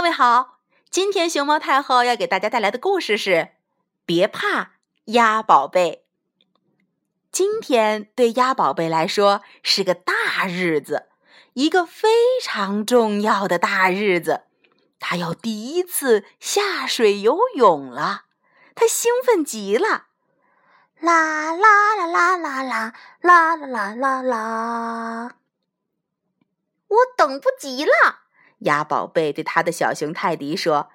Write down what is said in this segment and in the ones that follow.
各位好，今天熊猫太后要给大家带来的故事是《别怕，鸭宝贝》。今天对鸭宝贝来说是个大日子，一个非常重要的大日子。它要第一次下水游泳了，它兴奋极了！啦啦啦啦啦啦啦啦啦啦啦！我等不及了。鸭宝贝对他的小熊泰迪说：“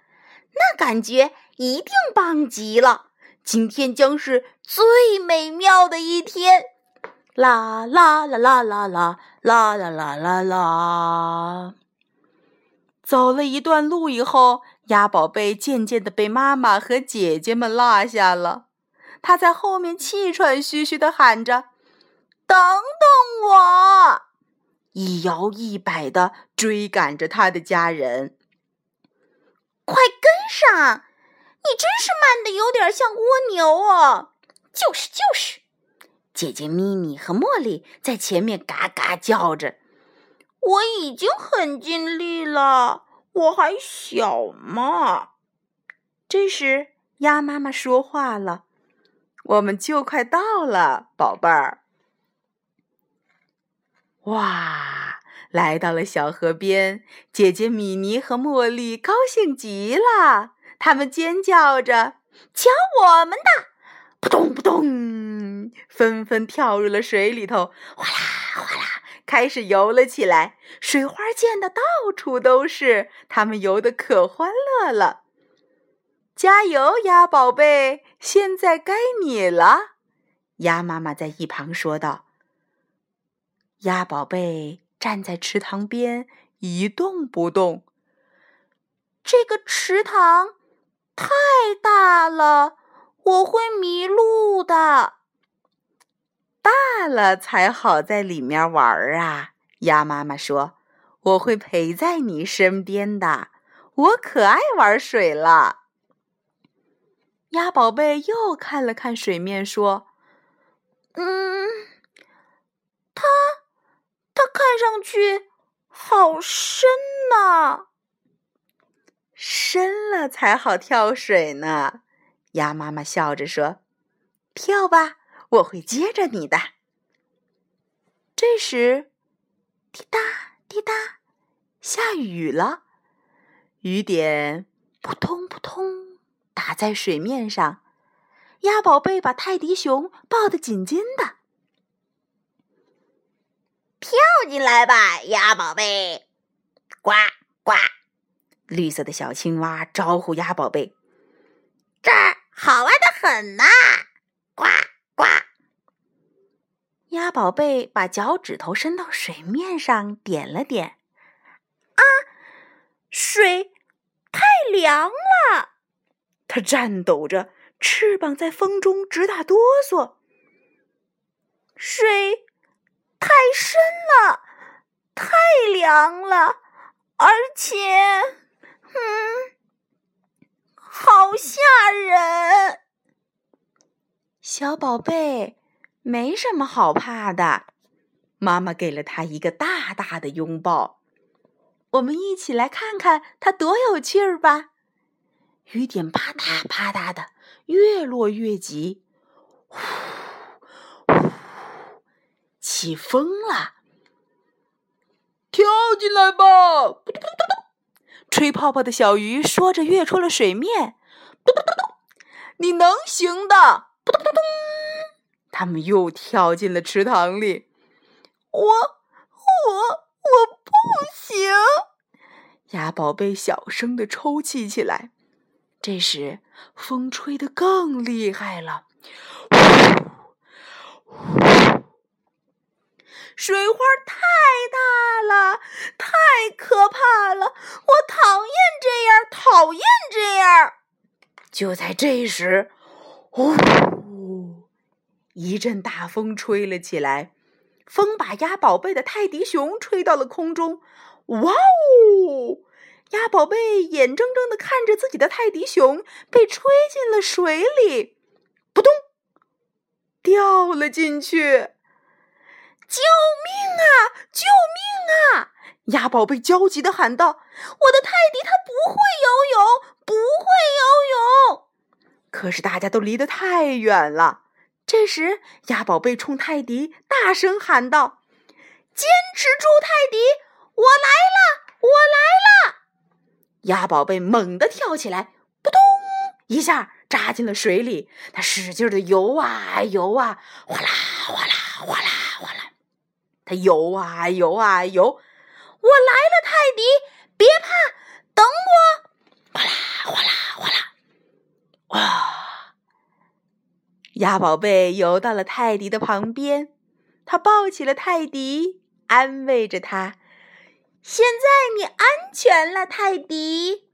那感觉一定棒极了！今天将是最美妙的一天！”啦啦啦啦啦啦啦啦啦啦啦！走了一段路以后，鸭宝贝渐渐的被妈妈和姐姐们落下了。他在后面气喘吁吁的喊着：“等等我！”一摇一摆的追赶着他的家人，快跟上！你真是慢的有点像蜗牛哦。就是就是，姐姐咪咪和茉莉在前面嘎嘎叫着。我已经很尽力了，我还小嘛。这时，鸭妈妈说话了：“我们就快到了，宝贝儿。”哇！来到了小河边，姐姐米妮和茉莉高兴极了，他们尖叫着：“瞧我们的！”扑通扑通，纷纷跳入了水里头，哗啦哗啦，开始游了起来。水花溅得到处都是，他们游得可欢乐了。加油，鸭宝贝！现在该你了。鸭妈妈在一旁说道。鸭宝贝站在池塘边一动不动。这个池塘太大了，我会迷路的。大了才好在里面玩儿啊！鸭妈妈说：“我会陪在你身边的，我可爱玩水了。”鸭宝贝又看了看水面，说：“嗯，它。”看上上去好深呐，深了才好跳水呢。鸭妈妈笑着说：“跳吧，我会接着你的。”这时，滴答滴答，下雨了，雨点扑通扑通打在水面上。鸭宝贝把泰迪熊抱得紧紧的。跳进来吧，鸭宝贝！呱呱，绿色的小青蛙招呼鸭宝贝：“这儿好玩的很呐！”呱呱，鸭宝贝把脚趾头伸到水面上，点了点。啊，水太凉了！它颤抖着，翅膀在风中直打哆嗦。水。太深了，太凉了，而且，嗯，好吓人。小宝贝，没什么好怕的。妈妈给了他一个大大的拥抱。我们一起来看看它多有趣儿吧。雨点啪嗒啪嗒的，越落越急。呼。起风了，跳进来吧！吹泡泡的小鱼说着跃出了水面。嘟嘟嘟嘟，你能行的！扑通扑通，他们又跳进了池塘里。我我我不行！鸭宝贝小声的抽泣起来。这时，风吹得更厉害了。水花太大了，太可怕了！我讨厌这样，讨厌这样。就在这时，呼，一阵大风吹了起来，风把鸭宝贝的泰迪熊吹到了空中。哇哦！鸭宝贝眼睁睁的看着自己的泰迪熊被吹进了水里，扑通，掉了进去。救命啊！救命啊！鸭宝贝焦急地喊道：“我的泰迪它不会游泳，不会游泳！”可是大家都离得太远了。这时，鸭宝贝冲泰迪大声喊道：“坚持住，泰迪！我来了，我来了！”鸭宝贝猛地跳起来，扑通一下扎进了水里。它使劲的游啊游啊，哗啦，游啊游啊游。我来了，泰迪，别怕，等我！哗啦哗啦哗啦，哇！鸭宝贝游到了泰迪的旁边，他抱起了泰迪，安慰着他：“现在你安全了，泰迪。”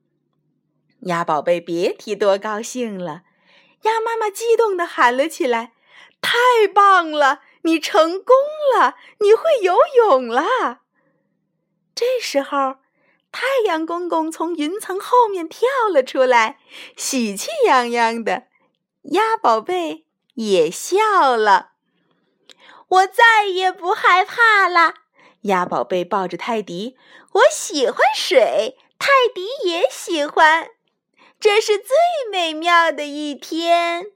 鸭宝贝别提多高兴了，鸭妈妈激动地喊了起来：“太棒了，你成功了，你会游泳了！”这时候，太阳公公从云层后面跳了出来，喜气洋洋的。鸭宝贝也笑了。我再也不害怕了。鸭宝贝抱着泰迪，我喜欢水，泰迪也喜欢，这是最美妙的一天。